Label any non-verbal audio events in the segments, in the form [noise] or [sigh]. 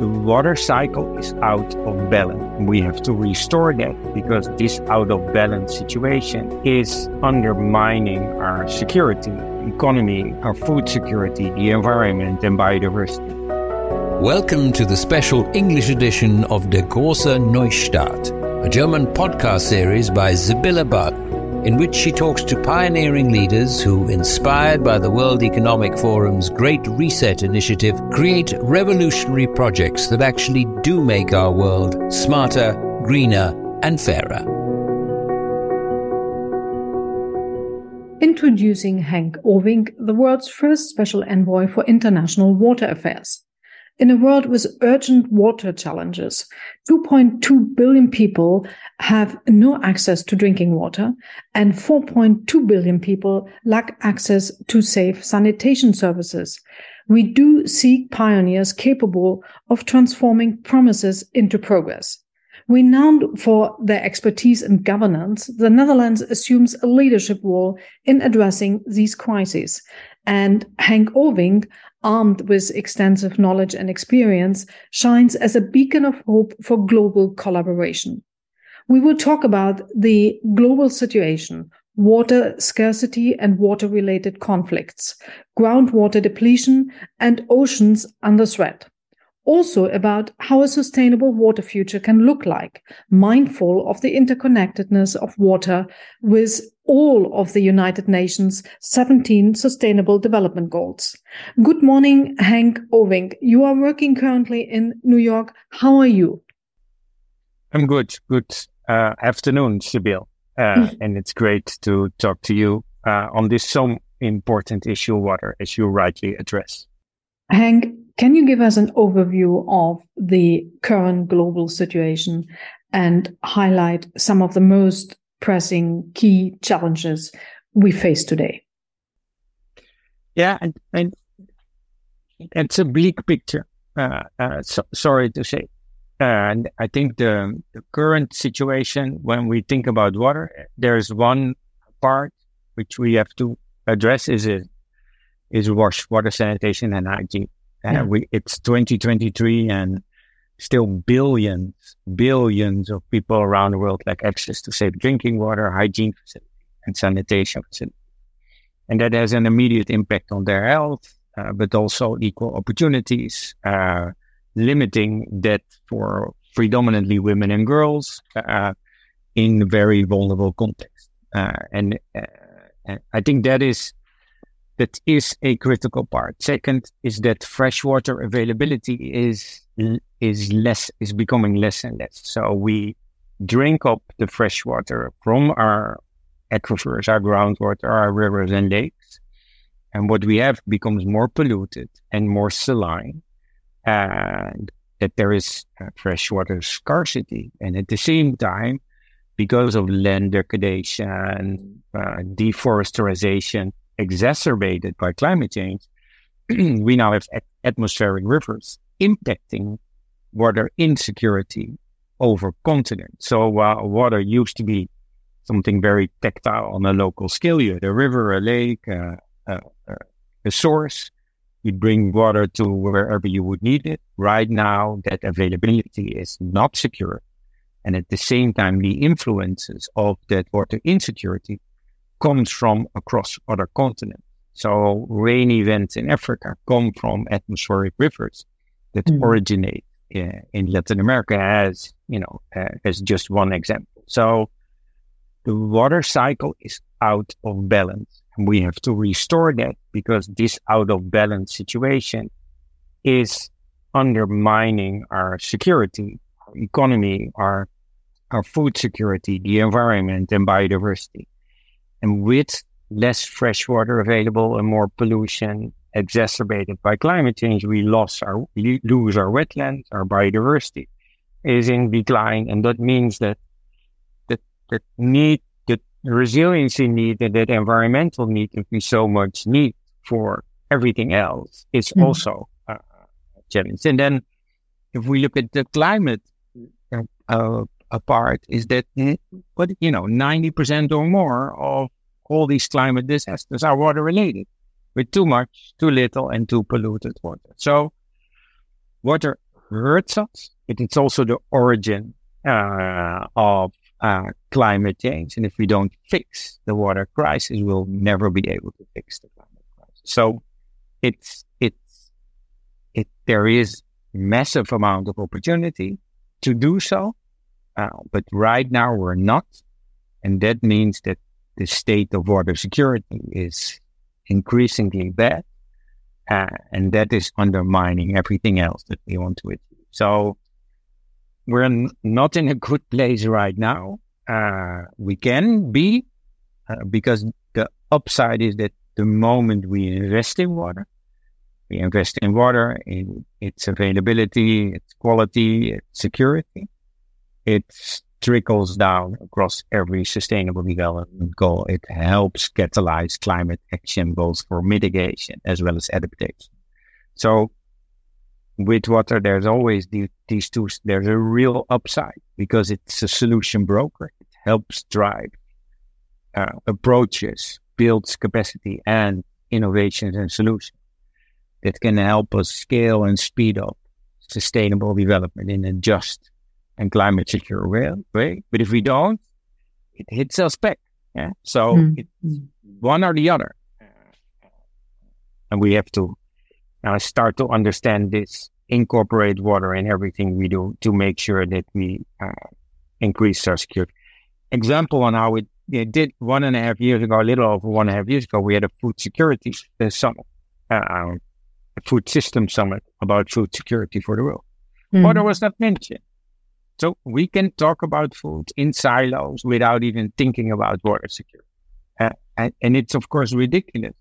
the water cycle is out of balance. We have to restore that because this out of balance situation is undermining our security, economy, our food security, the environment, and biodiversity. Welcome to the special English edition of Der große Neustart, a German podcast series by Sibylle Barton in which she talks to pioneering leaders who, inspired by the World Economic Forum's Great Reset initiative, create revolutionary projects that actually do make our world smarter, greener, and fairer. Introducing Henk Ovink, the world's first special envoy for international water affairs. In a world with urgent water challenges, 2.2 billion people have no access to drinking water, and 4.2 billion people lack access to safe sanitation services. We do seek pioneers capable of transforming promises into progress. Renowned for their expertise in governance, the Netherlands assumes a leadership role in addressing these crises. And Henk Ovink armed with extensive knowledge and experience, shines as a beacon of hope for global collaboration. We will talk about the global situation, water scarcity and water related conflicts, groundwater depletion, and oceans under threat also about how a sustainable water future can look like, mindful of the interconnectedness of water with all of the United Nations 17 Sustainable Development Goals. Good morning, Henk Ovink. You are working currently in New York. How are you? I'm good. Good uh, afternoon, Sibyl. Uh, and it's great to talk to you uh, on this so important issue, water, as you rightly address. Henk, can you give us an overview of the current global situation and highlight some of the most pressing key challenges we face today? Yeah, and, and it's a bleak picture. Uh, uh, so, sorry to say. And I think the, the current situation, when we think about water, there's one part which we have to address is it is wash, water sanitation and hygiene. Uh, yeah. we, it's 2023 and still billions, billions of people around the world lack access to safe drinking water, hygiene facilities, and sanitation facilities. And that has an immediate impact on their health, uh, but also equal opportunities, uh, limiting that for predominantly women and girls uh, in very vulnerable context. Uh, and uh, I think that is that is a critical part. Second is that freshwater availability is is less is becoming less and less. So we drink up the fresh water from our aquifers, our groundwater, our rivers and lakes, and what we have becomes more polluted and more saline, and that there is freshwater scarcity, and at the same time, because of land degradation, uh, deforestation, exacerbated by climate change, [clears throat] we now have atmospheric rivers impacting water insecurity over continents. So uh, water used to be something very tactile on a local scale. You had a river, a lake, uh, uh, uh, a source. You bring water to wherever you would need it. Right now, that availability is not secure. And at the same time, the influences of that water insecurity comes from across other continents. So rain events in Africa come from atmospheric rivers that mm. originate in, in Latin America as, you know, uh, as just one example. So the water cycle is out of balance we have to restore that because this out of balance situation is undermining our security, our economy, our, our food security, the environment and biodiversity. And with less fresh water available and more pollution exacerbated by climate change, we lost our, we lose our wetlands, our biodiversity is in decline. And that means that that, that need, that resiliency need and that environmental need that we so much need for everything else is mm-hmm. also uh, a challenge. And then if we look at the climate uh, apart is that, what, you know, 90% or more of all these climate disasters are water related with too much, too little, and too polluted water. So water hurts us, but it's also the origin uh, of uh, climate change. And if we don't fix the water crisis, we'll never be able to fix the climate crisis. So it's it's it there is massive amount of opportunity to do so, uh, but right now we're not, and that means that the state of water security is increasingly bad, uh, and that is undermining everything else that we want to achieve. So we're not in a good place right now. Uh, we can be uh, because the upside is that the moment we invest in water, we invest in water, in its availability, its quality, its security. It trickles down across every sustainable development goal. It helps catalyze climate action goals for mitigation as well as adaptation. So with water, there's always the, these two, there's a real upside because it's a solution broker. It helps drive uh, approaches, builds capacity and innovations and solutions that can help us scale and speed up sustainable development in a just and climate secure way. But if we don't, it hits us back. Yeah. So mm. it's one or the other. And we have to uh, start to understand this, incorporate water in everything we do to make sure that we uh, increase our security. Example on how it, it, did one and a half years ago, a little over one and a half years ago, we had a food security summit, uh, a food system summit about food security for the world. Mm. Water was not mentioned. So we can talk about food in silos without even thinking about water security. Uh, and, and, it's of course ridiculous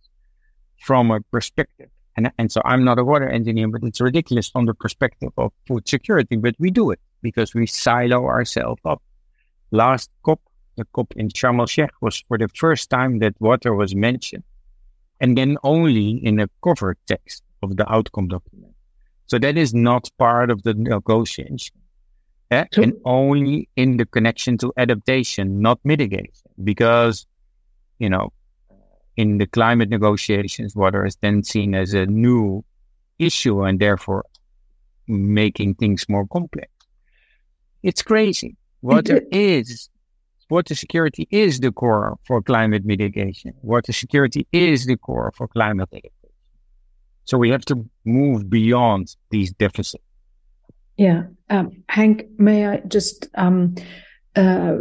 from a perspective and, and so I'm not a water engineer, but it's ridiculous from the perspective of food security. But we do it because we silo ourselves up. Last COP, the COP in Sharm el Sheikh, was for the first time that water was mentioned, and then only in a cover text of the outcome document. So that is not part of the negotiation. Eh? And only in the connection to adaptation, not mitigation, because, you know, in the climate negotiations, water is then seen as a new issue and therefore making things more complex. It's crazy. Water is water security is the core for climate mitigation. Water security is the core for climate adaptation. So we have to move beyond these deficits. Yeah, um, Henk, may I just um, uh,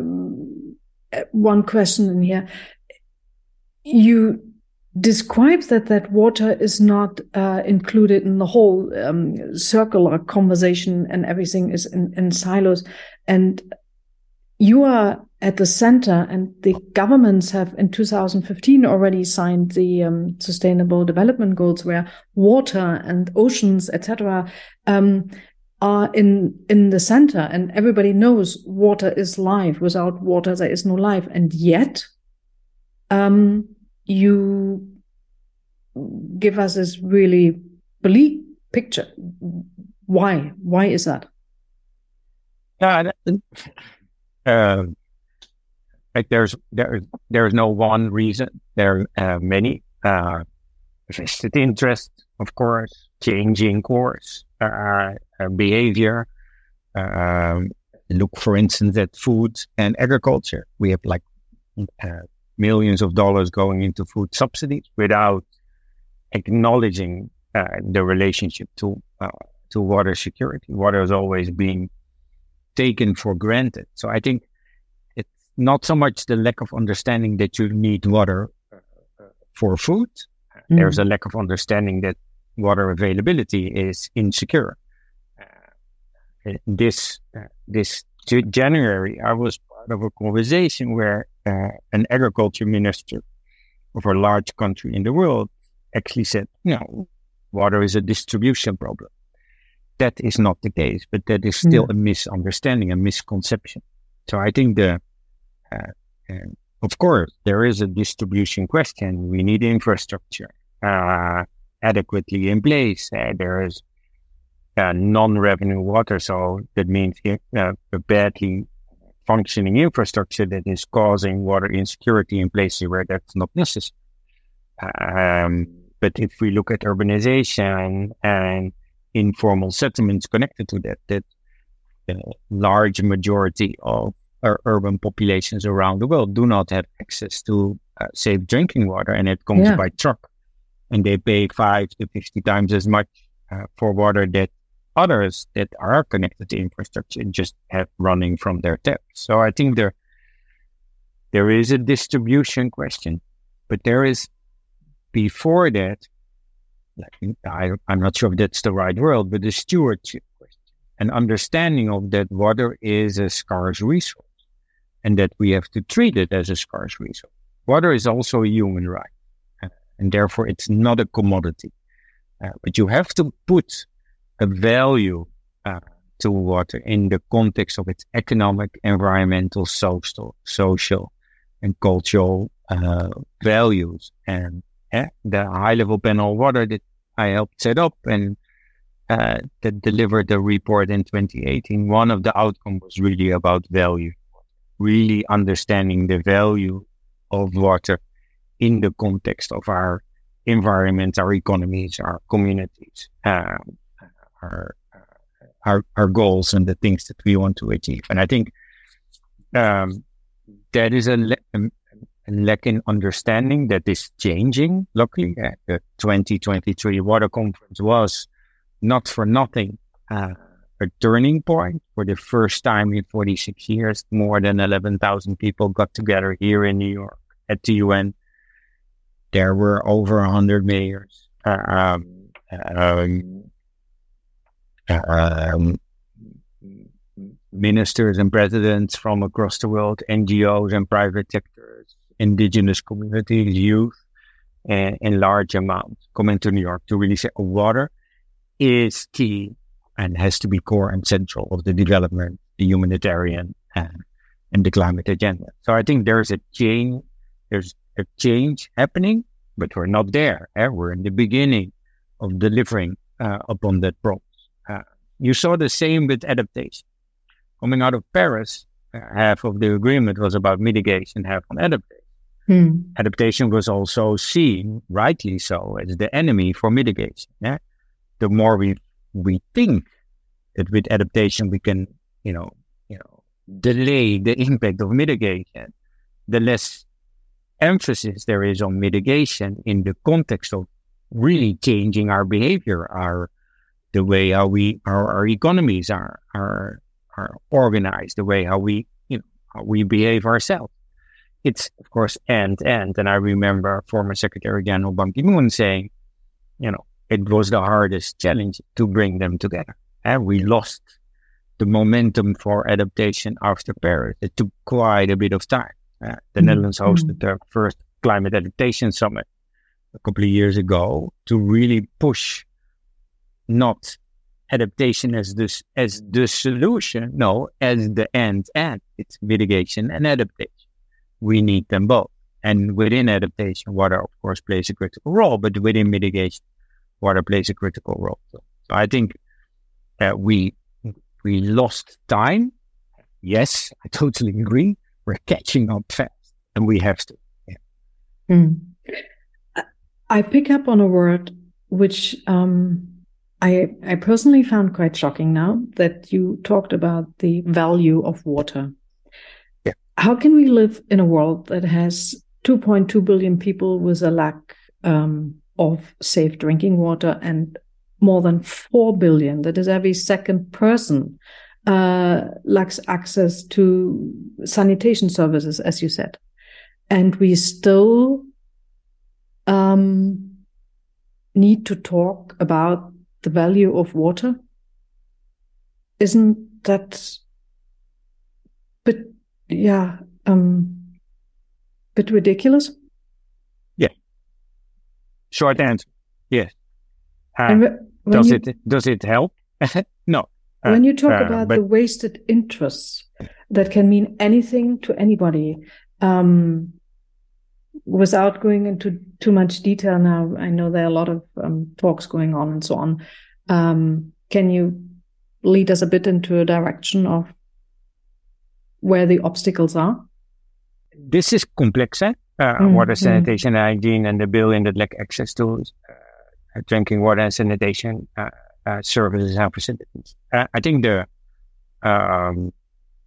one question in here? You describe that that water is not uh, included in the whole um, circular conversation and everything is in, in silos. And you are at the center and the governments have in 2015 already signed the um, sustainable development goals where water and oceans etc um, are in in the center and everybody knows water is life. Without water there is no life. And yet um, you give us this really bleak picture. Why? Why is that? Uh, like there's there there's no one reason. There are uh, many uh, vested interest, of course, changing course, uh, uh behavior. Um, look, for instance, at food and agriculture. We have like uh, millions of dollars going into food subsidies without acknowledging uh, the relationship to uh, to water security. Water is always being taken for granted. So I think it's not so much the lack of understanding that you need water uh, for food. Mm. There's a lack of understanding that water availability is insecure. Uh, this uh, this January, I was part of a conversation where uh, an agriculture minister of a large country in the world actually said, no, water is a distribution problem. That is not the case, but that is still a misunderstanding, a misconception. So I think the, uh, uh, of course, there is a distribution question. We need infrastructure uh, adequately in place. Uh, there is uh, non-revenue water, so that means uh, badly functioning infrastructure that is causing water insecurity in places where that's not necessary. Um, but if we look at urbanization and informal settlements connected to that. That the large majority of our urban populations around the world do not have access to uh, safe drinking water, and it comes yeah. by truck, and they pay five to fifty times as much uh, for water that others that are connected to infrastructure just have running from their taps. So I think there there is a distribution question, but there is before that. I, I'm not sure if that's the right word, but the stewardship question, an understanding of that water is a scarce resource and that we have to treat it as a scarce resource. Water is also a human right, uh, and therefore it's not a commodity. Uh, but you have to put a value uh, to water in the context of its economic, environmental, social, social, and cultural uh, values. And uh, the high level panel water that I helped set up and uh, that delivered the report in 2018, one of the outcomes was really about value really understanding the value of water in the context of our environment, our economies, our communities, um, our, our, our goals and the things that we want to achieve. And I think um, that is a, le- a, lack in understanding that is changing. Luckily, uh, the 2023 Water Conference was not for nothing. Uh, a turning point for the first time in 46 years. More than 11,000 people got together here in New York at the UN. There were over 100 mayors, um, um, um, ministers and presidents from across the world, NGOs and private sectors, indigenous communities, youth, and in large amounts coming to New York to really say water is key and has to be core and central of the development, the humanitarian, and, and the climate agenda. So I think there's a change, there's a change happening, but we're not there. Eh? We're in the beginning of delivering uh, upon that promise. Uh, you saw the same with adaptation. Coming out of Paris, uh, half of the agreement was about mitigation, half on adaptation. Hmm. Adaptation was also seen, rightly so, as the enemy for mitigation. Yeah? The more we we think that with adaptation we can, you know, you know, delay the impact of mitigation, the less emphasis there is on mitigation in the context of really changing our behavior, our the way how we our, our economies are are are organized, the way how we you know how we behave ourselves. It's of course end end, and I remember former Secretary General Ban Ki-moon saying, you know, it was the hardest challenge to bring them together. And we lost the momentum for adaptation after Paris. It took quite a bit of time. Uh, the mm-hmm. Netherlands hosted mm-hmm. the first climate adaptation summit a couple of years ago to really push not adaptation as this as the solution, no, as the end end. It's mitigation and adaptation. We need them both. And within adaptation, water of course plays a critical role, but within mitigation, water plays a critical role. So, so I think uh, we we lost time. Yes, I totally agree. We're catching up fast, and we have to. Yeah. Mm. I pick up on a word which um, I I personally found quite shocking. Now that you talked about the value of water, yeah. how can we live in a world that has 2.2 billion people with a lack um, of safe drinking water and more than 4 billion that is every second person uh, lacks access to sanitation services as you said and we still um, need to talk about the value of water isn't that but yeah um bit ridiculous Yeah. Short answer, yes. Uh, does you, it does it help? [laughs] no. Uh, when you talk uh, about but, the wasted interests, that can mean anything to anybody. Um, without going into too much detail now, I know there are a lot of um, talks going on and so on. Um, can you lead us a bit into a direction of where the obstacles are? This is complex. Eh? uh, mm, water mm. sanitation and hygiene and the billion that lack access to uh, drinking water and sanitation uh, uh, services and facilities. Uh, I think the um,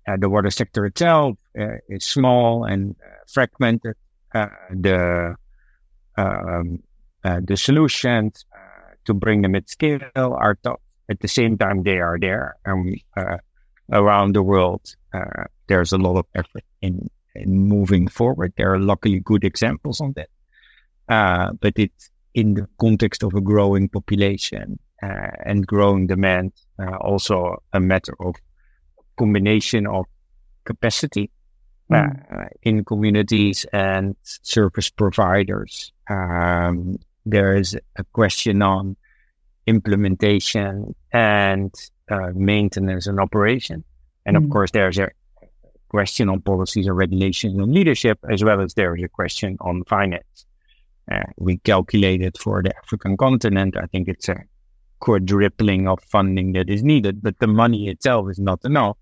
uh, the water sector itself uh, is small and fragmented. The um, the solutions to bring them at scale are. At the same time, they are there, and around the world, there's a lot of effort in, in moving forward. There are luckily good examples on that. Uh, but it's in the context of a growing population uh, and growing demand, uh, also a matter of combination of capacity mm. in communities and service providers. Um, there is a question on implementation and uh, maintenance and operation. And mm. of course, there's a question on policies and regulations and leadership, as well as there is a question on finance. Uh, we calculated for the African continent. I think it's a quadrupling of funding that is needed, but the money itself is not enough.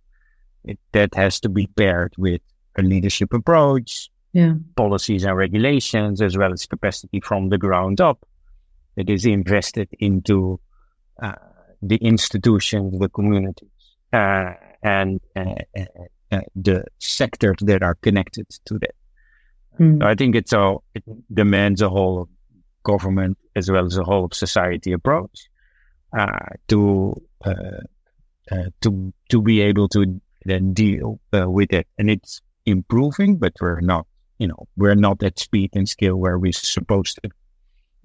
It, that has to be paired with a leadership approach, yeah. policies and regulations, as well as capacity from the ground up that is invested into uh, the institutions, the communities, uh, and uh, uh, uh the sectors that are connected to that. Mm. So I think it's a, it demands a whole of government as well as a whole of society approach uh, to uh, uh, to to be able to then deal uh, with it, and it's improving, but we're not, you know, we're not at speed and scale where we're supposed to,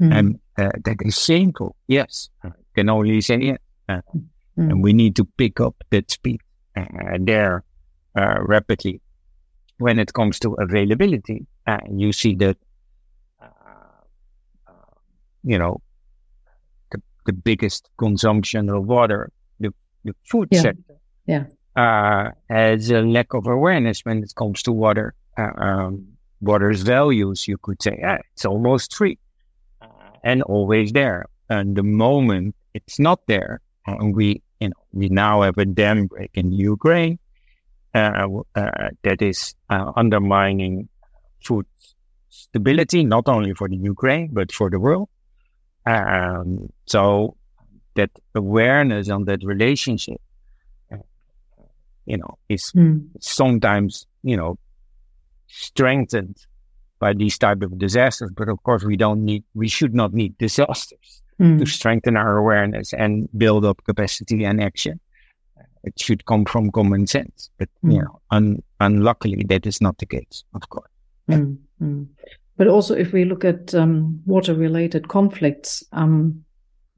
mm. and uh, that is shameful. Yes, I can only say it, mm. and we need to pick up that speed there rapidly when it comes to availability uh, you see that, uh, uh, you know, the, the biggest consumption of water, the, the food yeah. sector, yeah. Uh, has a lack of awareness when it comes to water, uh, um, water's values, you could say. Uh, it's almost free and always there. And the moment it's not there, and we, you know, we now have a dam break in Ukraine, uh, uh, that is uh, undermining food stability, not only for the Ukraine, but for the world. Um, so that awareness on that relationship, you know, is mm. sometimes, you know, strengthened by these type of disasters. But of course, we don't need, we should not need disasters mm. to strengthen our awareness and build up capacity and action. It should come from common sense, but mm. you know, un- unluckily, that is not the case, of course. Mm, mm. But also, if we look at um, water-related conflicts, um,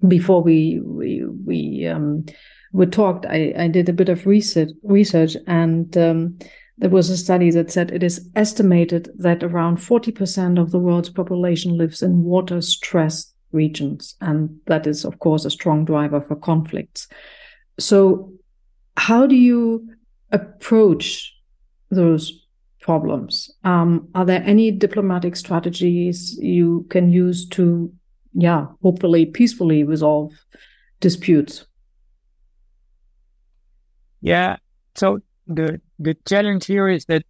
before we we we um, we talked, I, I did a bit of research research, and um, there was a study that said it is estimated that around forty percent of the world's population lives in water-stressed regions, and that is, of course, a strong driver for conflicts. So, how do you approach those problems. Um, are there any diplomatic strategies you can use to, yeah, hopefully peacefully resolve disputes? Yeah. So the the challenge here is that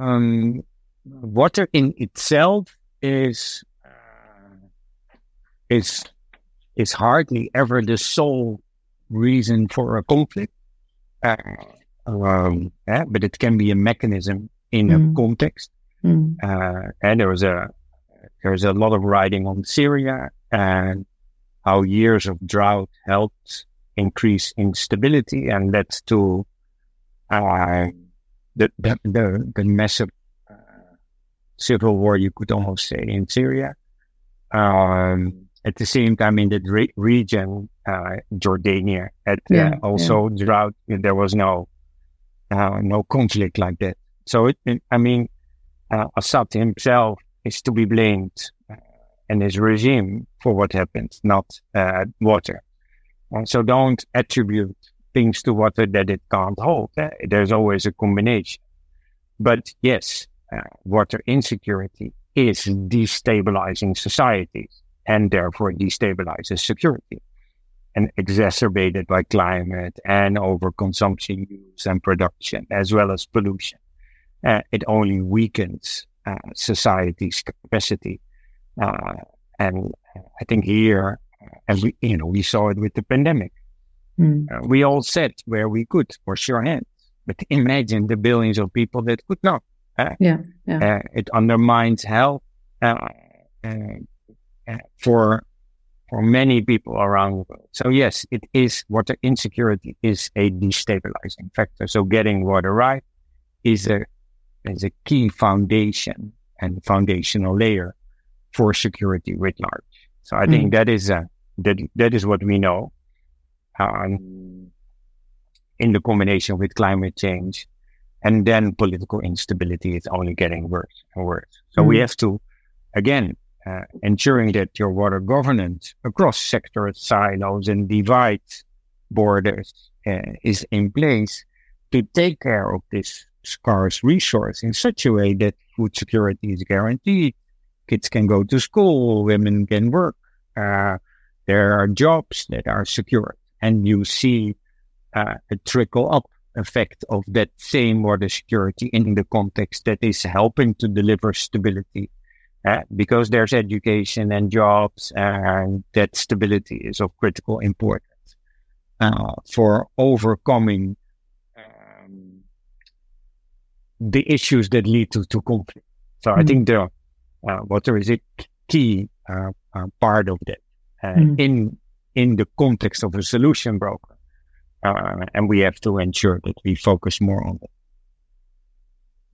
um, water in itself is uh, is is hardly ever the sole reason for a conflict. Uh, um, yeah, but it can be a mechanism in mm. a context. Mm. Uh, and there was a there's a lot of writing on Syria and how years of drought helped increase instability and led to uh, the, the, the, the massive uh, civil war, you could almost say, in Syria. Um, at the same time, in the re- region, uh, Jordania had uh, yeah, also yeah. drought. There was no uh, no conflict like that. So, it, it, I mean, uh, Assad himself is to be blamed and his regime for what happened, not uh, water. And so don't attribute things to water that it can't hold. Uh, there's always a combination. But yes, uh, water insecurity is destabilizing societies and therefore destabilizes security and exacerbated by climate and overconsumption use and production as well as pollution uh, it only weakens uh, society's capacity. Uh, and I think here, and we, you know, we saw it with the pandemic. Mm. Uh, we all said where we could wash your hands, but imagine the billions of people that could not. Uh, Yeah, yeah. uh, it undermines health uh, uh, uh, for for many people around the world. So yes, it is water insecurity is a destabilizing factor. So getting water right is a is a key foundation and foundational layer for security writ large. So I think that is uh, that that is what we know. Um, in the combination with climate change, and then political instability is only getting worse and worse. So we Mm. have to, again, uh, ensuring that your water governance across sector silos and divide borders uh, is in place to take care of this scarce resource in such a way that food security is guaranteed. Kids can go to school, women can work, uh, there are jobs that are secured, and you see uh, a trickle up effect of that same water security in the context that is helping to deliver stability. Uh, because there's education and jobs, and that stability is of critical importance uh, for overcoming um, the issues that lead to, to conflict. So I Mm. think the uh, water is a key uh, uh, part of that Mm. in in the context of a solution broker. Uh, and we have to ensure that we focus more on that.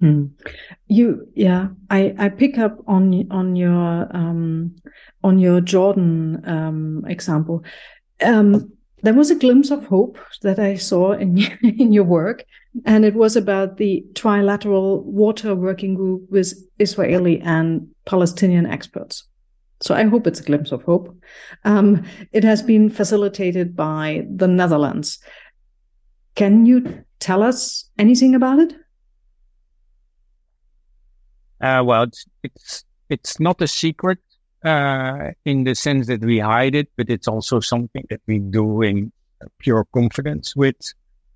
Mm. You, yeah, I, I pick up on on your um, on your Jordan um, example. Um, there was a glimpse of hope that I saw in [laughs] in your work, and it was about the trilateral water working group with Israeli and Palestinian experts. So I hope it's a glimpse of hope. Um, it has been facilitated by the Netherlands. Can you tell us anything about it? Uh, well, it's, it's, it's not a secret, uh, in the sense that we hide it, but it's also something that we do in pure confidence with,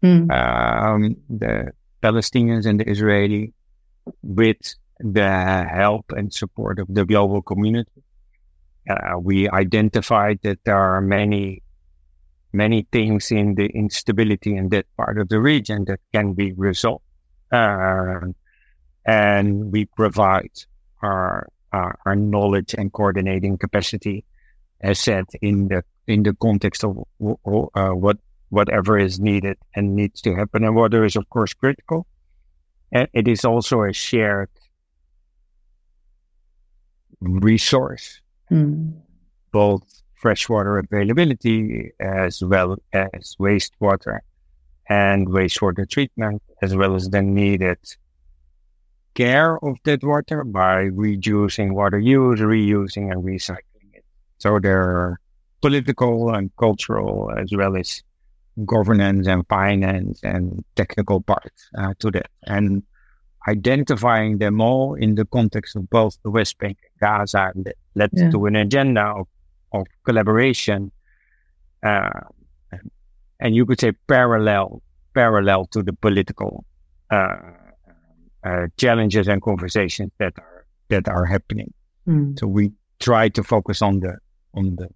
Mm. um, the Palestinians and the Israeli with the help and support of the global community. Uh, we identified that there are many, many things in the instability in that part of the region that can be resolved. Uh, and we provide our, our, our knowledge and coordinating capacity as said in the, in the context of uh, what, whatever is needed and needs to happen. And water is, of course, critical. And it is also a shared resource, Mm. both freshwater availability as well as wastewater and wastewater treatment, as well as the needed care of that water by reducing water use, reusing and recycling it. So there are political and cultural as well as governance and finance and technical parts uh, to that. And identifying them all in the context of both the West Bank and Gaza that led Yeah. to an agenda of, of collaboration. Uh, and you could say parallel, parallel to the political, uh, uh, challenges and conversations that are, that are happening. Mm. So we try to focus on the, on the,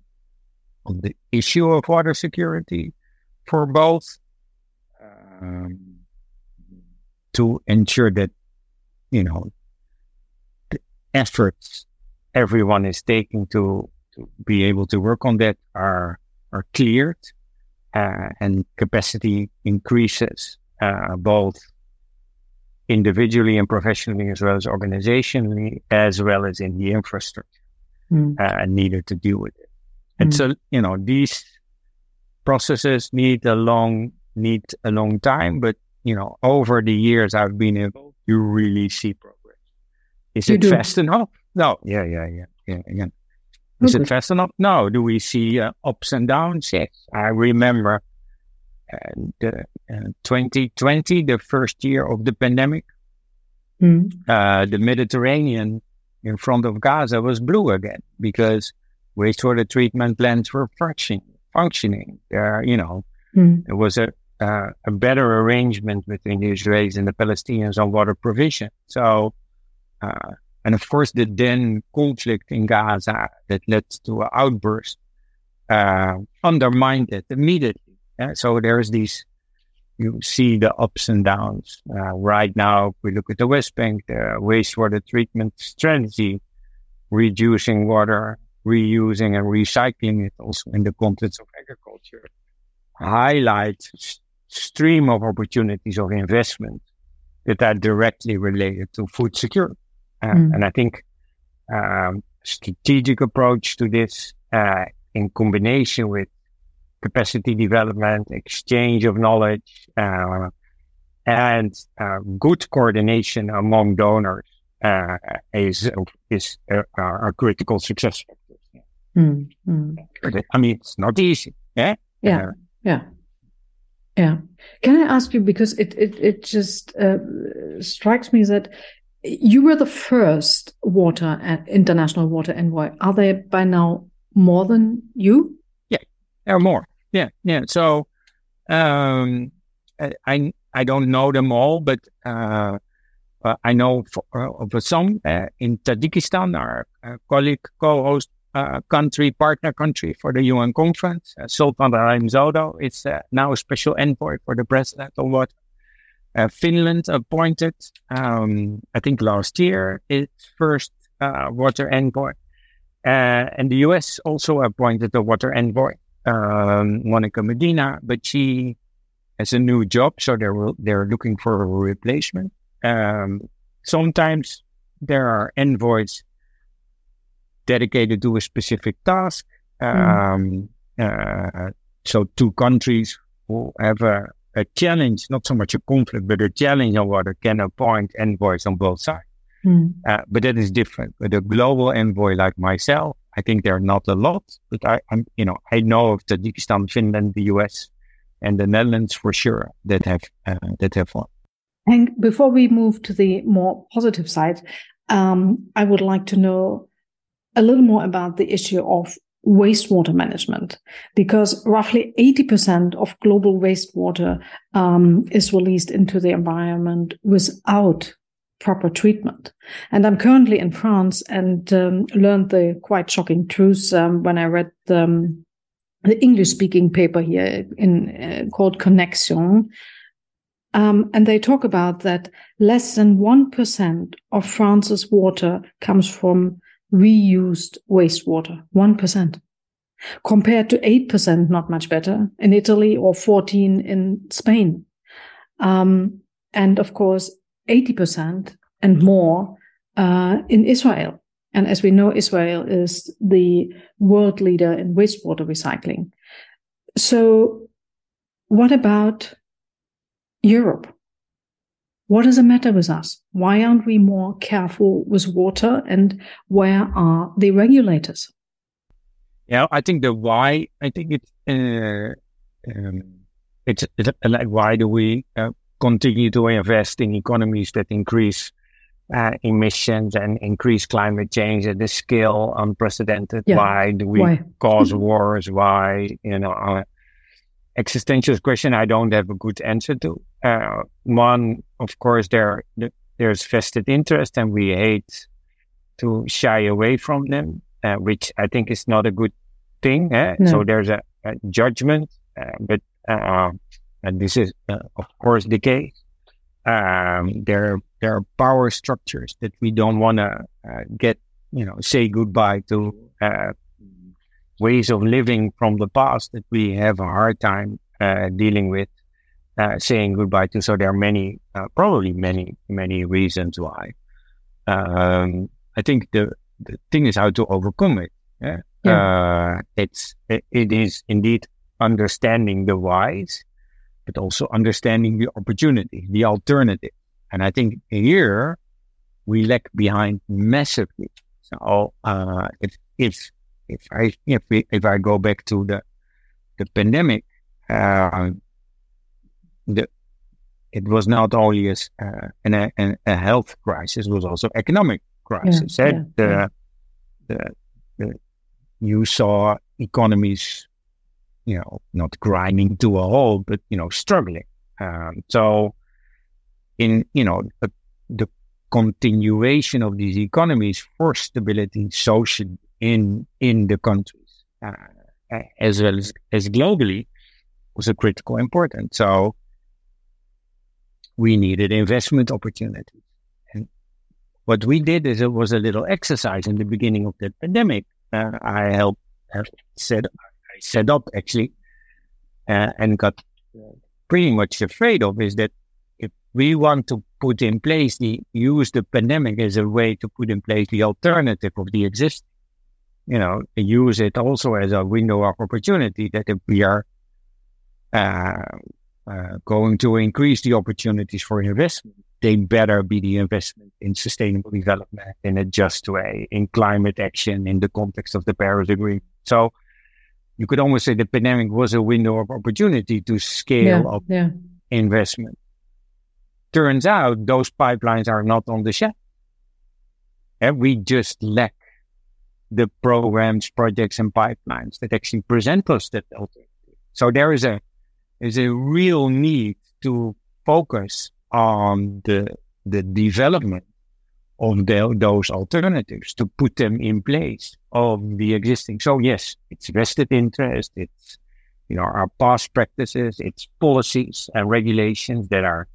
on the issue of water security for both, um, to ensure that, you know, the efforts everyone is taking to, to be able to work on that are, are cleared, uh, and capacity increases, uh, both individually and professionally, as well as organizationally, as well as in the infrastructure Mm. uh, needed to deal with it. And Mm. so, you know, these processes need a long, need a long time, but, you know, over the years I've been involved, you really see progress. Is You it do. fast enough? No. Yeah, yeah, yeah, yeah, yeah. Is Okay. it fast enough? No. Do we see uh, ups and downs? Yes. I remember uh, the, uh, 2020, the first year of the pandemic, Mm. uh, the Mediterranean in front of Gaza was blue again because wastewater treatment plants were functioning. Functioning, uh, you know, Mm. there was a uh, a better arrangement between the Israelis and the Palestinians on water provision. So, uh, and of course, the then conflict in Gaza that led to an outburst uh, undermined it immediately. Yeah? So there's these, you see the ups and downs. Uh, right now, we look at the West Bank, the wastewater treatment strategy, reducing water, reusing and recycling it also in the context of agriculture, highlights stream of opportunities of investment that are directly related to food security. Uh, mm. And I think um, strategic approach to this uh, in combination with capacity development, exchange of knowledge, uh, and uh, good coordination among donors uh, is is a, critical success factor. Mm, mm. I mean, it's not easy. Yeah. Yeah. Uh, yeah. Yeah. Can I ask you because it it it just uh, strikes me that you were the first water uh, international water envoy. Are there by now more than you? Yeah, there are more. Yeah, yeah. So um, I I don't know them all, but uh, uh I know for, uh, of some uh, in Tajikistan. Our colleague, co-host uh, country, partner country for the UN conference. Uh, Sultan Zodo is uh, now a special envoy for the president of what uh, Finland appointed, um, I think last year, its first uh, water envoy. And the US also appointed a water envoy, um, Monica Medina, but she has a new job, so they're, they're looking for a replacement. Um, sometimes there are envoys dedicated to a specific task. Mm. Uh, so two countries who have a, a, challenge, not so much a conflict, but a challenge on water can appoint envoys on both sides. Mm. Uh, but that is different. With a global envoy like myself, I think there are not a lot, but I, am you know, I know of Tajikistan, Finland, the US, and the Netherlands for sure that have uh, that have one. And before we move to the more positive side, um, I would like to know a little more about the issue of wastewater management because roughly 80% of global wastewater um, is released into the environment without proper treatment. And I'm currently in France and um, learned the quite shocking truth um, when I read the, um, the English speaking paper here in uh, called Connexion. Um, and they talk about that less than 1% of France's water comes from reused wastewater, 1%, compared to 8%, not much better, in Italy or 14 in Spain. Um, and of course, 80% and more uh, in Israel. And as we know, Israel is the world leader in wastewater recycling. So, what about Europe? What is the matter with us? Why aren't we more careful with water? And where are the regulators? Yeah, I think the why, I think it's, uh, um, it's, it's like, why do we uh, continue to invest in economies that increase uh, emissions and increase climate change at the scale unprecedented? Yeah. Why do we why? cause wars? Why, you know, uh, existential question I don't have a good answer to. Uh, one, of course, there there's vested interest, and we hate to shy away from them, uh, which I think is not a good thing. Eh? No. So there's a, a judgment, uh, but uh, and this is uh, of course the case. Um, there there are power structures that we don't want to uh, get, you know, say goodbye to ways of living from the past that we have a hard time uh, dealing with, uh, saying goodbye to. So there are many, uh, probably many, many reasons why. Um, I think the, the thing is how to overcome it. Yeah? yeah. Uh, it's it, it is indeed understanding the whys, but also understanding the opportunity, the alternative. And I think here we lag behind massively. So uh, if if if I if we, if I go back to the the pandemic, uh, the it was not only as uh, an, a, a, health crisis; it was also economic crisis. Yeah, yeah, the, yeah. The, the, you saw economies, you know, not grinding to a halt, but you know, struggling. Um, so, in you know, the, the continuation of these economies for stability, social in in the countries uh, as well as, as globally was a critical importance. So we needed investment opportunities. And what we did is it was a little exercise in the beginning of the pandemic. Uh, I helped uh, set I set up actually uh, and got pretty much afraid of is that if we want to put in place the use the pandemic as a way to put in place the alternative of the existing, you know, use it also as a window of opportunity that if we are uh, uh, going to increase the opportunities for investment, they better be the investment in sustainable development in a just way, in climate action, in the context of the Paris Agreement. So you could almost say the pandemic was a window of opportunity to scale Yeah, up yeah. investment. Turns out those pipelines are not on the shelf. And we just lack the programs, projects, and pipelines that actually present us that alternative. So there is a is a real need to focus on the the development of the, those alternatives to put them in place of the existing. So yes, it's vested interest. It's you know our past practices. It's policies and regulations that are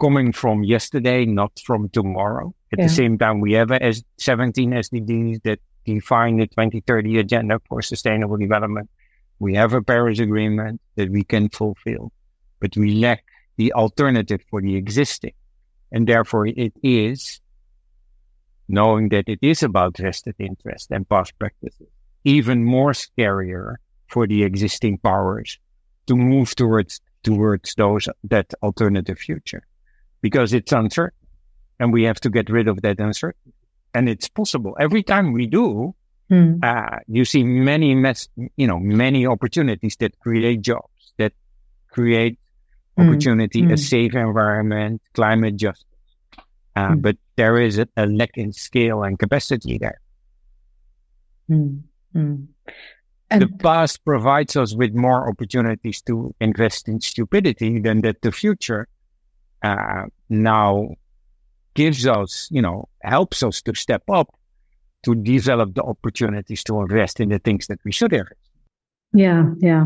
coming from yesterday, not from tomorrow. At Yeah. the same time, we have a S- 17 SDGs that define the 2030 agenda for sustainable development. We have a Paris Agreement that we can fulfill, but we lack the alternative for the existing. And therefore, it is knowing that it is about vested interest and past practices, even more scarier for the existing powers to move towards towards those that alternative future because it's uncertain and we have to get rid of that uncertainty and it's possible every time we do Hmm. uh, you see many mess, you know many opportunities that create jobs that create Mm, opportunity a mm. safe environment climate justice uh, Mm. but there is a, a lack in scale and capacity there Hmm. Hmm. the past provides us with more opportunities to invest in stupidity than that the future uh, now gives us, you know, helps us to step up to develop the opportunities to invest in the things that we should invest. Yeah, yeah.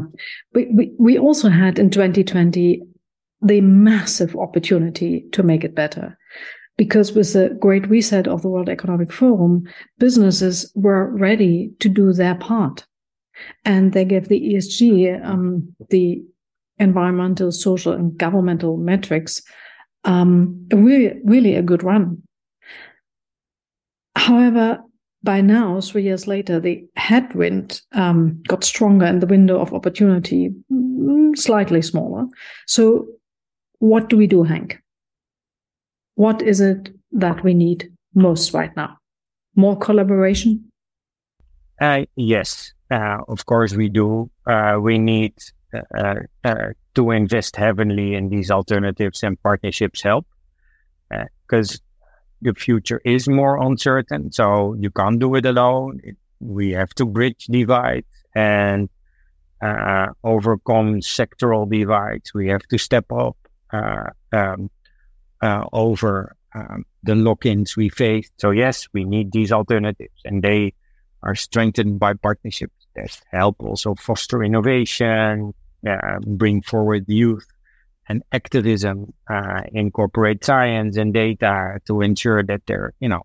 We, we, we also had in 2020 the massive opportunity to make it better. Because with the great reset of the World Economic Forum, businesses were ready to do their part. And they gave the ESG, um, the environmental, social, and governmental metrics, um, really, really a good run. However, by now, three years later, the headwind um, got stronger and the window of opportunity mm, slightly smaller. So, what do we do, Henk? What is it that we need most right now? More collaboration? Uh, yes, uh, of course we do. Uh, we need to invest heavily in these alternatives and partnerships help because the future is more uncertain. So you can't do it alone. It, we have to bridge divides and uh, overcome sectoral divides. We have to step up uh, um, uh, over um, the lock-ins we face. So yes, we need these alternatives, and they are strengthened by partnerships that help also foster innovation, uh, bring forward youth and activism, uh, incorporate science and data to ensure that they're, you know,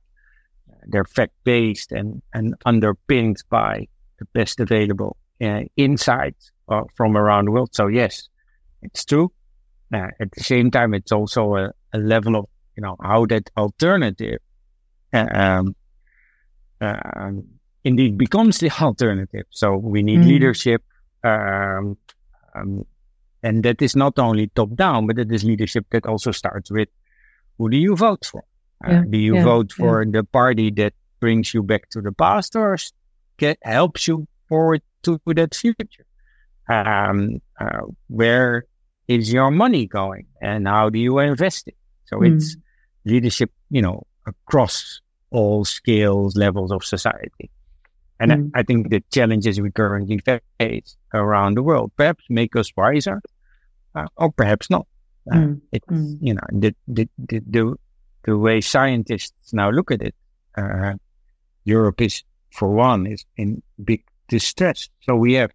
they're fact-based and, and underpinned by the best available uh, insights uh, from around the world. So yes, it's true. Uh, at the same time, it's also a, a level of, you know, how that alternative um, um, indeed becomes the alternative. So we need Mm. leadership, um, um, and that is not only top down, but it is leadership that also starts with who do you vote for? Uh, Yeah, do you yeah, vote for the party that brings you back to the past or get, helps you forward to that future? Um, uh, where is your money going, and how do you invest it? So Mm. it's leadership, you know, across all scales, levels of society. And Mm. I, I think the challenges we currently face around the world perhaps make us wiser, uh, or perhaps not. Uh, Mm. It's Mm. you know the the, the the the way scientists now look at it. Uh, Europe is, for one, is in big distress. So we have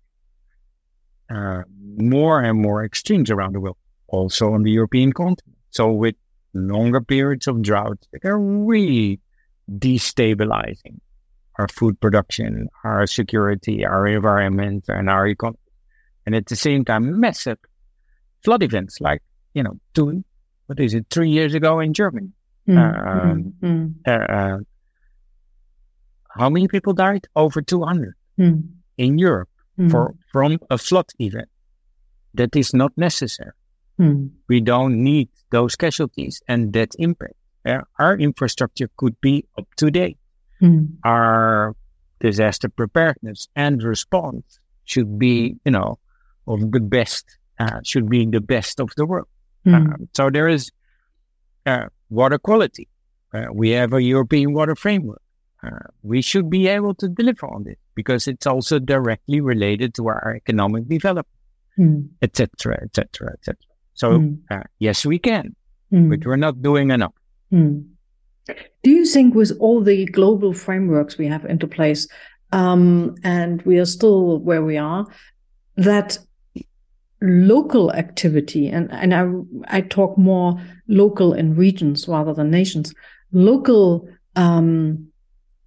uh, more and more extremes around the world, also on the European continent. So with longer periods of drought they're really destabilizing our food production, our security, our environment, and our economy. And at the same time, massive flood events like, you know, two, what is it, three years ago in Germany. Mm, um, mm, uh, uh, how many people died? Over 200 mm. in Europe for from a flood event. That is not necessary. We don't need those casualties and that impact. Uh, our infrastructure could be up to date. Our disaster preparedness and response should be, you know, of the best, uh, should be the best of the world. Um, so there is uh, water quality. Uh, we have a European water framework. Uh, we should be able to deliver on it because it's also directly related to our economic development, etc., etc., etc. So mm. uh, yes, we can, mm. but we're not doing enough. Mm. Do you think with all the global frameworks we have into place, um, and we are still where we are, that local activity, and, and I, I talk more local in regions rather than nations, local um,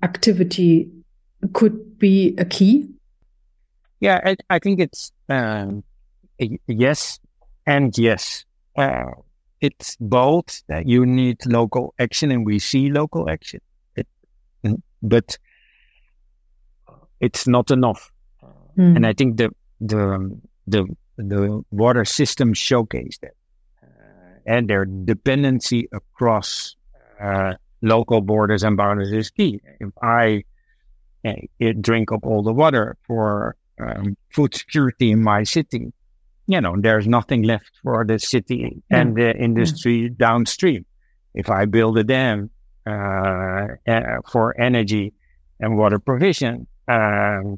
activity could be a key? Yeah, I, I think it's um, yes and yes. Uh, it's both that you need local action and we see local action, it, but it's not enough. Mm. And I think the, the, the, the water system showcase that uh, and their dependency across uh, local borders and boundaries is key. If I uh, drink up all the water for um, food security in my city, you know, there's nothing left for the city and the industry yeah. downstream. If I build a dam uh, uh, for energy and water provision, um,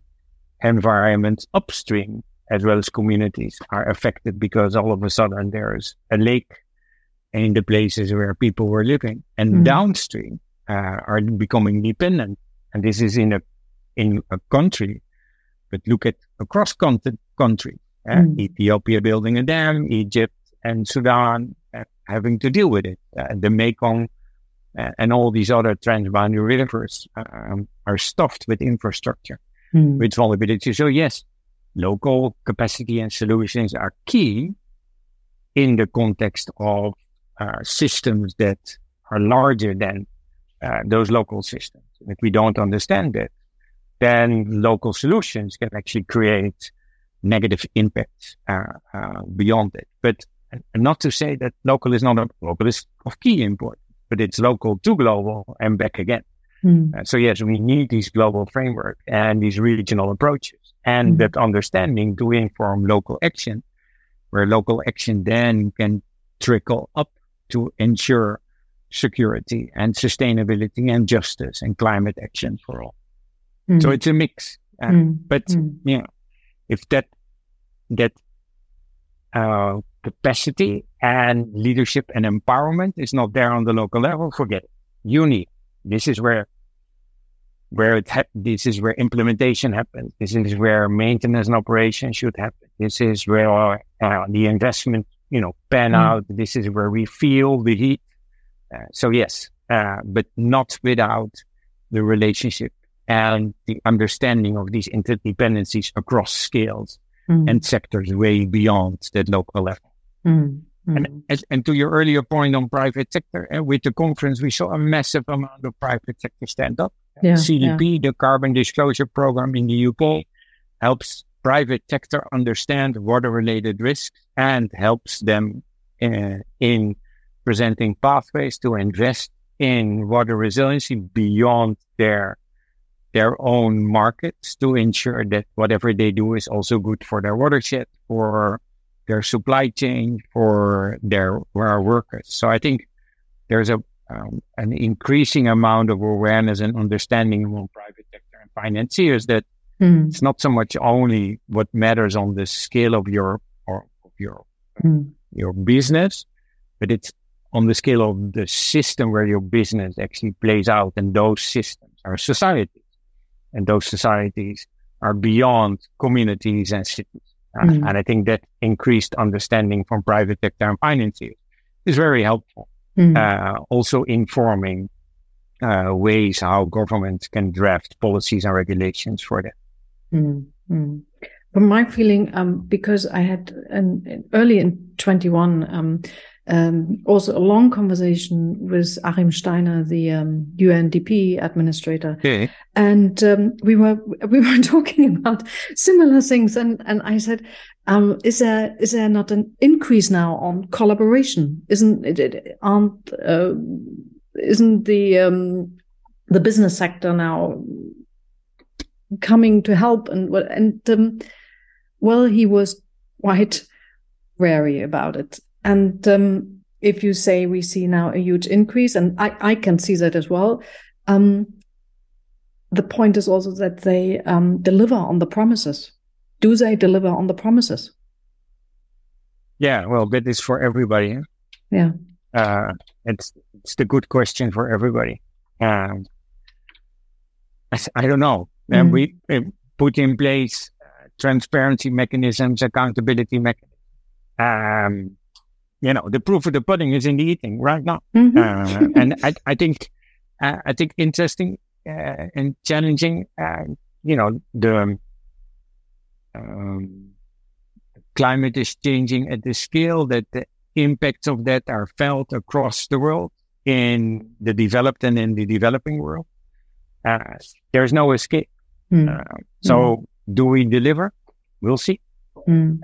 environments upstream as well as communities are affected because all of a sudden there's a lake in the places where people were living and mm. downstream uh, are becoming dependent. And this is in a in a country, but look at across countries uh, mm. Ethiopia building a dam, Egypt and Sudan uh, having to deal with it. Uh, the Mekong uh, and all these other transboundary rivers um, are stuffed with infrastructure, mm. with vulnerability. So yes, local capacity and solutions are key in the context of uh, systems that are larger than uh, those local systems. If we don't understand it, then local solutions can actually create negative impact uh, uh, beyond it. But not to say that local is not a local is of key importance, but it's local to global and back again. Mm. Uh, so yes, we need these global framework and these regional approaches and mm. that understanding to inform local action, where local action then can trickle up to ensure security and sustainability and justice and climate action for all. Mm. So it's a mix. Uh, mm. But mm. you if that that uh, capacity and leadership and empowerment is not there on the local level, forget it. You need. This is where where it ha- this is where implementation happens. This is where maintenance and operation should happen. This is where uh, the investment, you know, pan mm. out. This is where we feel the heat. Uh, so yes, uh, but not without the relationship and the understanding of these interdependencies across scales mm. and sectors way beyond that local level. Mm. And, mm. and to your earlier point on private sector, uh, with the conference, we saw a massive amount of private sector stand up. Yeah, CDP, yeah. the Carbon Disclosure Program in the UK, helps private sector understand water related risks and helps them uh, in presenting pathways to invest in water resiliency beyond their their own markets to ensure that whatever they do is also good for their watershed, for their supply chain, for their for our workers. So I think there's a um, an increasing amount of awareness and understanding among private sector and financiers that mm. it's not so much only what matters on the scale of your or of your mm. your business, but it's on the scale of the system where your business actually plays out, and those systems are society and those societies are beyond communities and cities. mm. and I think that increased understanding from private sector and financiers is very helpful. Mm. Uh, also informing uh, ways how governments can draft policies and regulations for that. Mm. From my feeling, um, because I had an, an early in 21, um, um, also a long conversation with Achim Steiner, the um, UNDP administrator, okay. and um, we were we were [laughs] talking about similar things. And and I said, um, is there is there not an increase now on collaboration? Isn't it? it aren't uh, isn't the um, the business sector now coming to help? And and um, well, he was quite wary about it. And um, if you say we see now a huge increase, and I, I can see that as well, um, the point is also that they um, deliver on the promises. Do they deliver on the promises? Yeah, well, that is for everybody. Yeah. Uh, it's it's the good question for everybody. Um, I, I don't know. Mm. And we, we put in place uh, transparency mechanisms, accountability mechanisms. Um, you know, the proof of the pudding is in the eating right now. Mm-hmm. Uh, and I, I think, uh, I think interesting uh, and challenging, uh, you know, the um, climate is changing at the scale that the impacts of that are felt across the world in the developed and in the developing world. Uh, there's no escape. Mm. so mm. do we deliver? We'll see. Mm.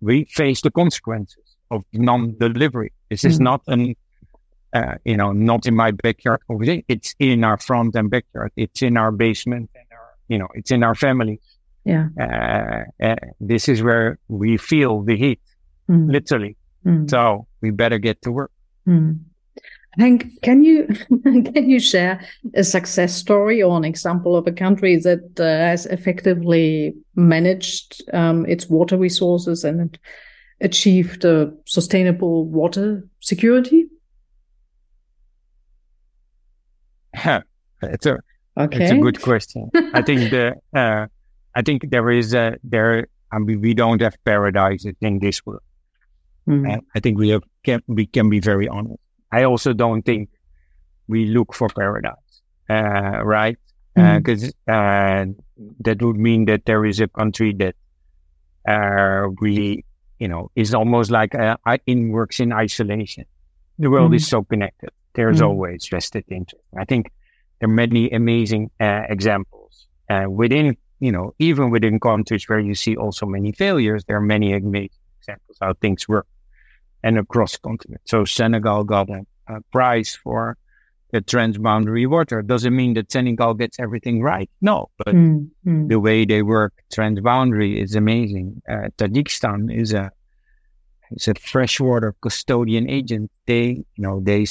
we face the consequences of non-delivery. This is mm. not an, uh, you know, not in my backyard. It's in our front and backyard. It's in our basement and our, you know, it's in our family. Yeah. Uh, uh, this is where we feel the heat, mm. literally. Mm. So we better get to work. Mm. Henk, can you [laughs] can you share a success story or an example of a country that uh, has effectively managed um, its water resources and achieved a sustainable water security? [laughs] it's a okay. it's a good question. I think the [laughs] uh, I think there is a there. I mean, we don't have paradises in this world. Mm. I think we have can we can be very honest. I also don't think we look for paradise, uh, right? Because mm. uh, uh, that would mean that there is a country that uh, really you know, is almost like uh, in works in isolation. The world mm. is so connected. There's mm. always vested interest. I think there are many amazing uh, examples uh, within, you know, even within countries where you see also many failures. There are many amazing examples how things work and across continent. So Senegal got a, a prize for the transboundary water. Doesn't mean that Senegal gets everything right. No, but mm, mm. the way they work transboundary is amazing. Uh, Tajikistan is a is a freshwater custodian agent. They, you know, they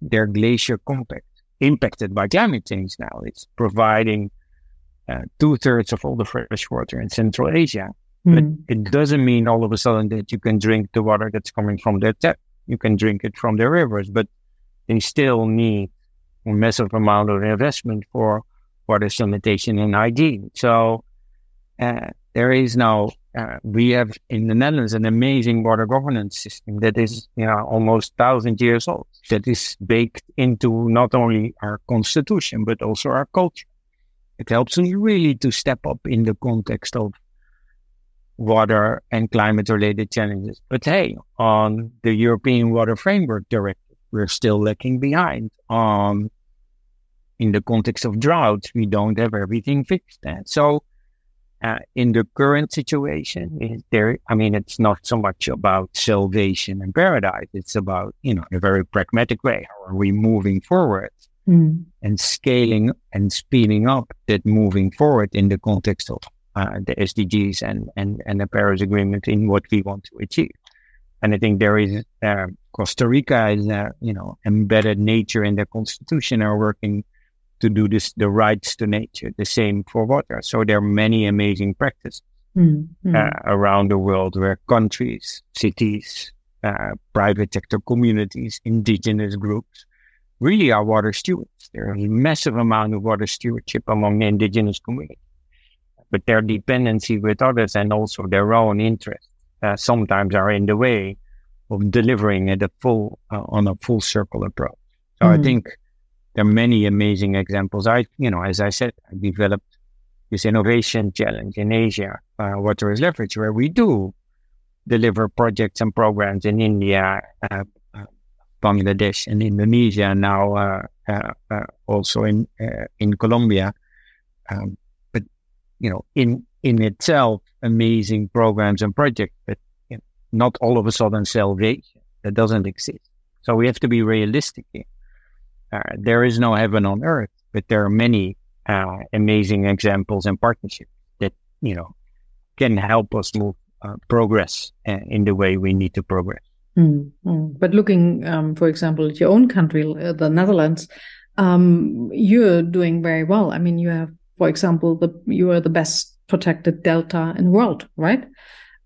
their glacier compact impacted by climate change now. It's providing uh, two thirds of all the fresh water in Central Asia. Mm. But it doesn't mean all of a sudden that you can drink the water that's coming from their tap. You can drink it from their rivers, but they still need a massive amount of investment for water sanitation and hygiene. So uh, there is now uh, we have in the Netherlands an amazing water governance system that is you know almost thousand years old that is baked into not only our constitution but also our culture. It helps us really to step up in the context of water and climate related challenges. But hey, on the European Water Framework Directive we're still lagging behind. Um, in the context of droughts, we don't have everything fixed. And so, uh, in the current situation, there, I mean, it's not so much about salvation and paradise. It's about, you know, in a very pragmatic way. How are we moving forward mm. and scaling and speeding up that moving forward in the context of uh, the SDGs and, and, and the Paris Agreement in what we want to achieve. And I think there is uh, Costa Rica is uh, you know embedded nature in their constitution are working to do this the rights to nature. The same for water. So there are many amazing practices mm-hmm. uh, around the world where countries, cities, uh, private sector communities, indigenous groups really are water stewards. There is a massive amount of water stewardship among the indigenous community. but their dependency with others and also their own interests uh, sometimes are in the way of delivering it a full uh, on a full circle approach. So mm-hmm. I think there are many amazing examples. I, you know, as I said, I developed this innovation challenge in Asia, uh, Water as Leverage, where we do deliver projects and programs in India, uh, uh, Bangladesh, and Indonesia. Now uh, uh, uh, also in in Colombia. Um, but you know, in in itself, amazing programs and projects, but you know, not all of a sudden salvation. That doesn't exist. So we have to be realistic here. there is no heaven on earth, but there are many uh, amazing examples and partnerships that you know can help us move uh, progress uh, in the way we need to progress. Mm-hmm. But looking, um, for example, at your own country, uh, the Netherlands, um, you're doing very well. I mean, you have, for example, the you are the best protected delta in the world, right?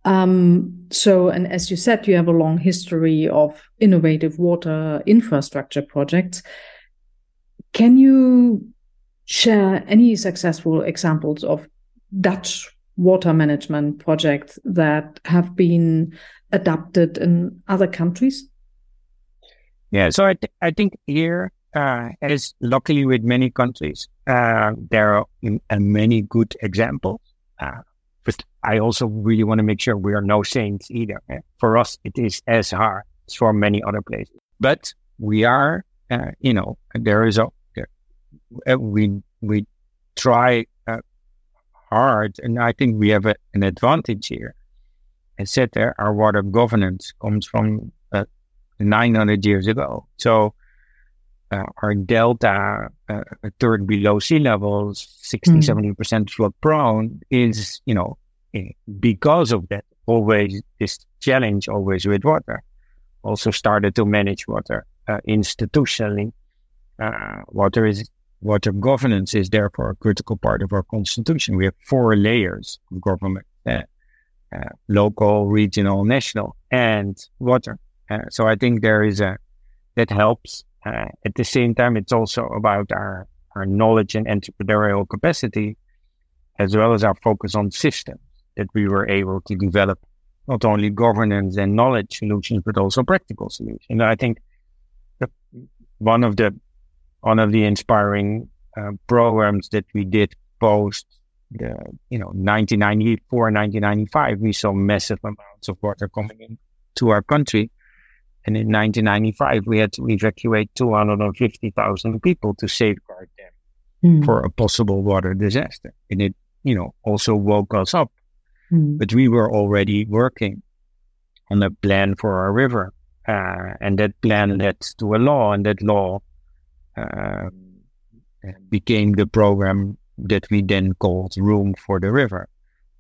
Um, so, and as you said, you have a long history of innovative water infrastructure projects. Can you share any successful examples of Dutch water management projects that have been adapted in other countries? Yeah, so I, th- I think here, uh, as luckily with many countries, uh, there are uh, many good examples. Uh, but I also really want to make sure we are no saints either. For us, it is as hard as for many other places. But we are, uh, you know, there is a uh, we we try uh, hard, and I think we have a, an advantage here. I said there, our water governance comes from uh, 900 years ago. So uh, our delta, uh, a third below sea levels, 60, mm. 70% flood prone is, you know, eh, because of that, always this challenge always with water. Also started to manage water uh, institutionally. Uh, water is water governance is therefore a critical part of our constitution. We have four layers of government, uh, uh, local, regional, national, and water. Uh, so I think there is a, that helps. Uh, at the same time, it's also about our, our knowledge and entrepreneurial capacity, as well as our focus on systems that we were able to develop not only governance and knowledge solutions, but also practical solutions. And I think one of the one of the inspiring uh, programs that we did post the, you know, 1994, 1995, we saw massive amounts of water coming into our country. And in 1995, we had to evacuate 250,000 people to safeguard them mm. for a possible water disaster. And it, you know, also woke us up. Mm. But we were already working on a plan for our river. Uh, and that plan led to a law, and that law uh, became the program that we then called Room for the River,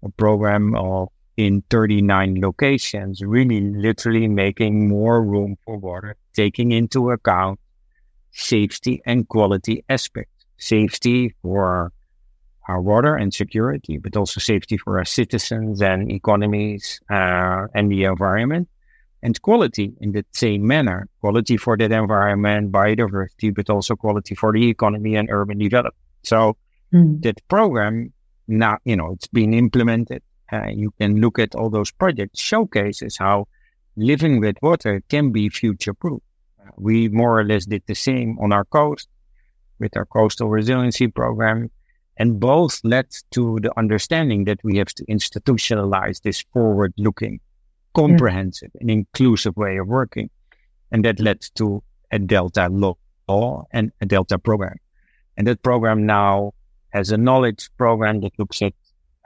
a program of in 39 locations, really literally making more room for water, taking into account safety and quality aspects. Safety for our water and security, but also safety for our citizens and economies uh, and the environment and quality in the same manner. Quality for that environment, biodiversity, but also quality for the economy and urban development. So mm. that program now, you know, it's been implemented. Uh, you can look at all those projects, showcases how living with water can be future proof. Uh, we more or less did the same on our coast with our coastal resiliency program. And both led to the understanding that we have to institutionalize this forward looking comprehensive and inclusive way of working. And that led to a Delta law and a Delta program. And that program now has a knowledge program that looks at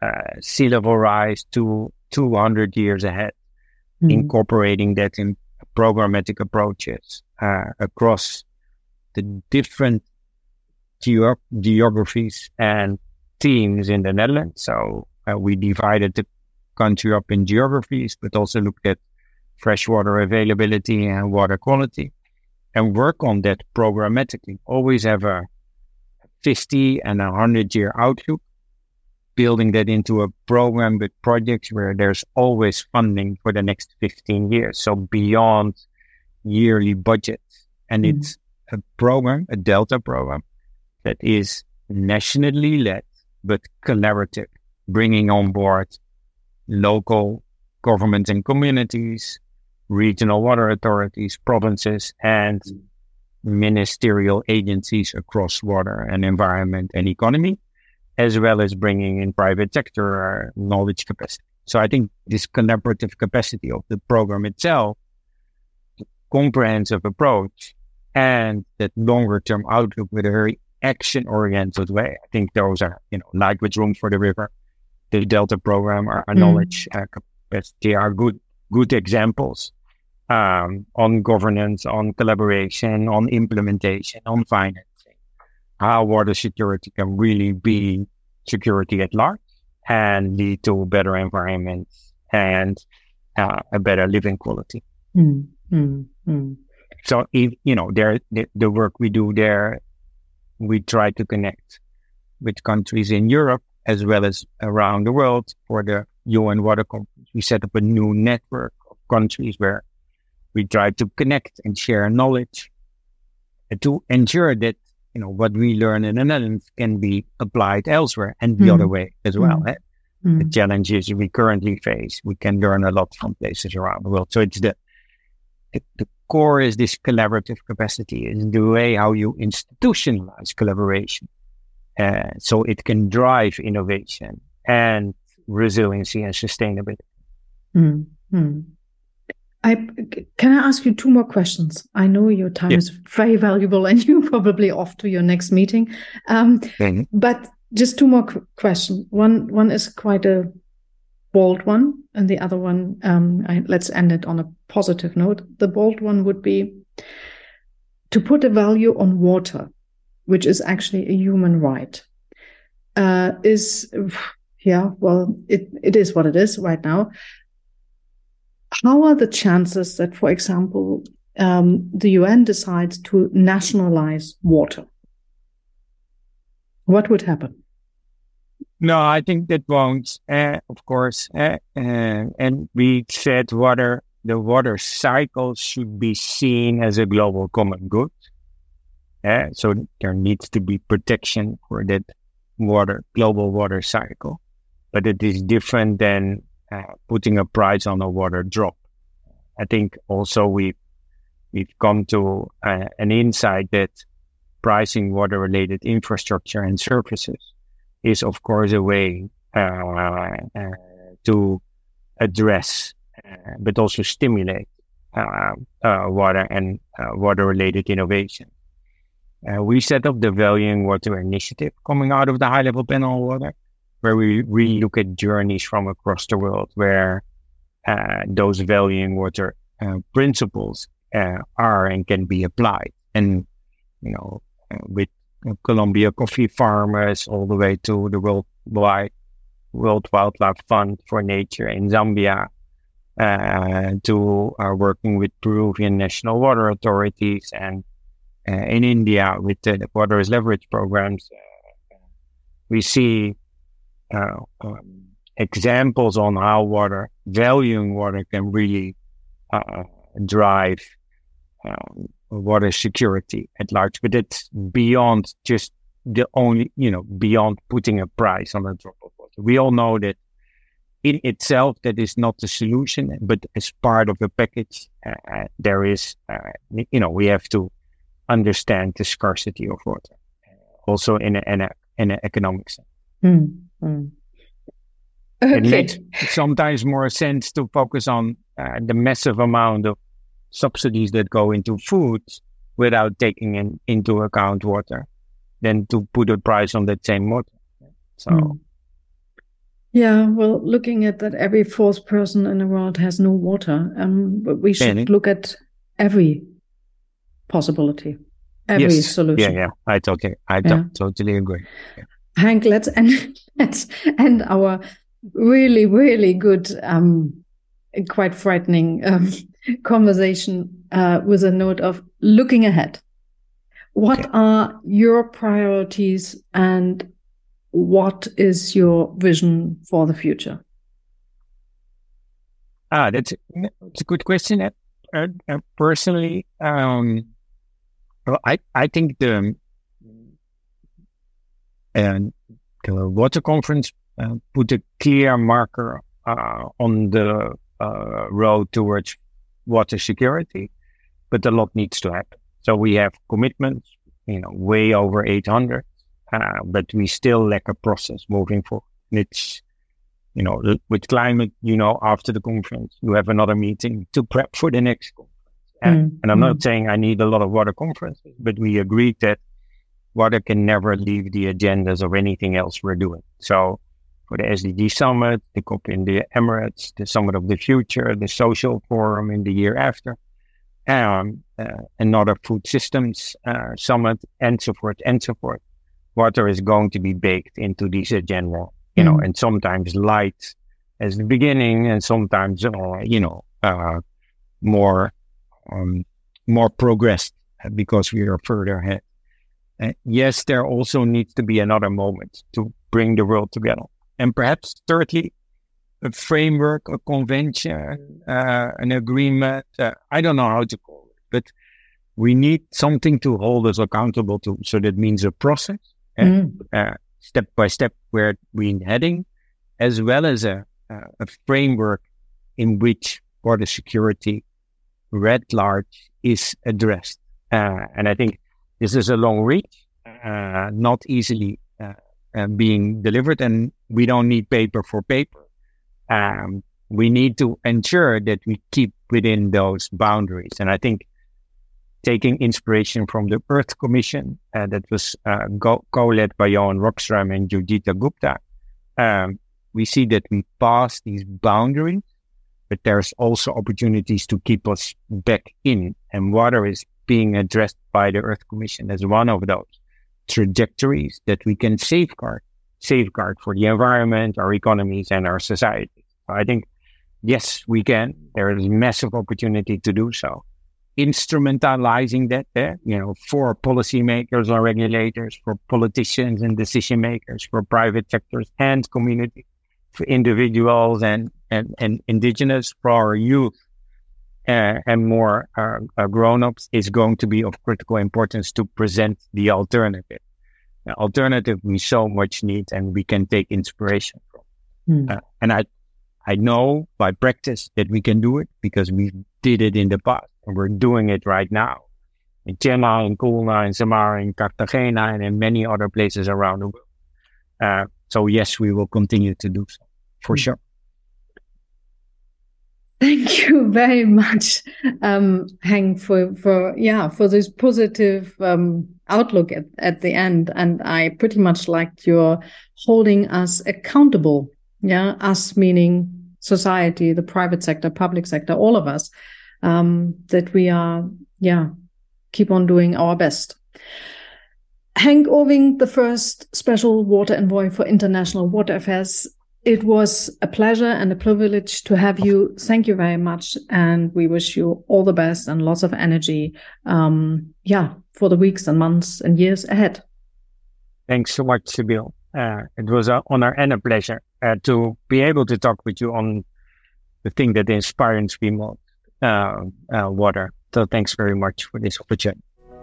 uh, sea level rise to 200 years ahead, mm-hmm. incorporating that in programmatic approaches uh, across the different geographies and teams in the Netherlands. So uh, we divided the country up in geographies, but also looked at freshwater availability and water quality and work on that programmatically. Always have a 50 and a 100 year outlook, building that into a program with projects where there's always funding for the next 15 years. So beyond yearly budgets. And mm-hmm. it's a program, a Delta program that is nationally led, but collaborative bringing on board local governments and communities, regional water authorities, provinces, and ministerial agencies across water and environment and economy, as well as bringing in private sector uh, knowledge capacity. So I think this collaborative capacity of the program itself, comprehensive approach, and that longer term outlook with a very action oriented way. I think those are, you know, with Room for the River, the Delta program, our, our mm. knowledge uh, capacity are good, good examples um, on governance, on collaboration, on implementation, on financing, how water security can really be security at large and lead to better environments and uh, a better living quality. Mm, mm, mm. So, if, you know, there the, the work we do there, we try to connect with countries in Europe as well as around the world for the UN Water Conference. We set up a new network of countries where we try to connect and share knowledge to ensure that you know what we learn in the Netherlands can be applied elsewhere and the mm. other way as well. Mm. Mm. The challenges we currently face, we can learn a lot from places around the world. So it's the the, the core is this collaborative capacity, is the way how you institutionalize collaboration, uh, so it can drive innovation and resiliency and sustainability. Mm. I can I ask you two more questions? I know your time is very valuable, [laughs] and you're probably off to your next meeting. Um, mm-hmm. But just two more qu- questions. One one is quite a bold one, and the other one, um, I, let's end it on a positive note. The bold one would be to put a value on water, which is actually a human right. Uh, is [sighs] yeah, well, it, it is what it is right now how are the chances that, for example, um, the UN decides to nationalize water? What would happen? No, I think that won't. Uh, of course, uh, uh, and we said water. The water cycle should be seen as a global common good. so there needs to be protection for that water, global water cycle. But it is different than uh, putting a price on a water drop. I think also we we've come to uh, an insight that pricing water related infrastructure and services is of course a way uh, uh to address uh, but also stimulate water and water related innovation. we set up the Valuing Water Initiative coming out of the high level panel on water where we really look at journeys from across the world where uh, those valuing water uh, principles uh, are and can be applied. And, you know, uh, with Colombia coffee farmers all the way to the worldwide World Wildlife Fund for Nature in Zambia, uh, to uh, working with Peruvian national water authorities and in India with the water leverage programs. we see uh, um, examples on how water, valuing water can really uh, drive um, water security at large. But it's beyond just the only, you know, beyond putting a price on a drop of water. We all know that in itself, that is not the solution, but as part of a package, uh, there is, uh, you know, we have to understand the scarcity of water, also in in a, in an economic sense. Mm. Mm. Okay. It makes sometimes more sense to focus on uh, the massive amount of subsidies that go into food without taking in, into account water than to put a price on that same water. So. Mm. Yeah, well, looking at that, every fourth person in the world has no water. Um, but we should look at every possibility, every yes. solution. Yeah, yeah, I totally, I yeah. totally agree. Yeah. Henk, let's end, let's end our really, really good, um, quite frightening um, conversation uh, with a note of looking ahead. What okay. are your priorities and what is your vision for the future? Ah, that's a, that's a good question. Uh, uh, personally, um, well, I I think the and the water conference uh, put a clear marker uh, on the uh, road towards water security, but a lot needs to happen. So we have commitments, you know, way over 800, uh, but we still lack a process moving forward. And it's, you know, with climate, you know, after the conference, you have another meeting to prep for the next conference. And, mm. and I'm mm. not saying I need a lot of water conferences, but we agreed that water can never leave the agendas of anything else we're doing. So for the SDG summit, the COP in the Emirates, the summit of the future, the social forum in the year after, um, uh, another food systems uh, summit, and so forth, and so forth. Water is going to be baked into these agenda, you mm know, and sometimes light as the beginning, and sometimes, uh, you know, uh, more um, more progressed because we are further ahead. And yes, there also needs to be another moment to bring the world together. And perhaps thirdly, a framework, a convention, uh, an agreement. Uh, I don't know how to call it, but we need something to hold us accountable to. So that means a process, and mm. uh, step by step where we're heading, as well as a, a framework in which border security writ large is addressed. Uh, and I think this is a long reach, uh, not easily uh, being delivered, and we don't need paper for paper. Um, we need to ensure that we keep within those boundaries. And I think taking inspiration from the Earth Commission uh, that was uh, co-led by Johan Rockström and Joyeeta Gupta, um, we see that we pass these boundaries but there's also opportunities to keep us back in. And water is being addressed by the Earth Commission as one of those trajectories that we can safeguard, safeguard for the environment, our economies, and our society. I think, yes, we can. There is massive opportunity to do so. Instrumentalizing that, eh, you know, for policymakers or regulators, for politicians and decision makers, for private sectors and communities for individuals and, and, and indigenous, for our youth and more uh, uh, grown-ups is going to be of critical importance to present the alternative. Alternative we so much need and we can take inspiration from. Mm. and I, I know by practice that we can do it because we did it in the past and we're doing it right now in Chennai, in Khulna, in Semarang, in Cartagena, and in many other places around the world. Uh, so yes, we will continue to do so for hmm. sure. Thank you very much, um, Henk, for for yeah for this positive um, outlook at, at the end. And I pretty much liked your holding us accountable. Yeah, us meaning society, the private sector, public sector, all of us. Um, that we are yeah keep on doing our best. Henk Ovink, the first special water envoy for international water affairs. It was a pleasure and a privilege to have you. Thank you very much. And we wish you all the best and lots of energy. Um, yeah, for the weeks and months and years ahead. Thanks so much, Sibyl. Uh, it was an honor and a pleasure uh, to be able to talk with you on the thing that inspires me uh, uh water. So thanks very much for this opportunity.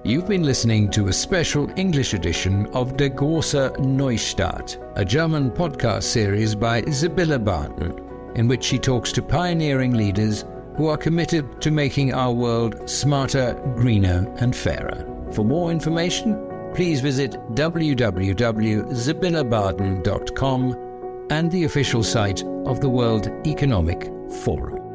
You've been listening to a special English edition of Der große Neustart, a German podcast series by Sibylle Barton, in which she talks to pioneering leaders who are committed to making our world smarter, greener, and fairer. For more information, please visit www.sibyllebarton.com and the official site of the World Economic Forum.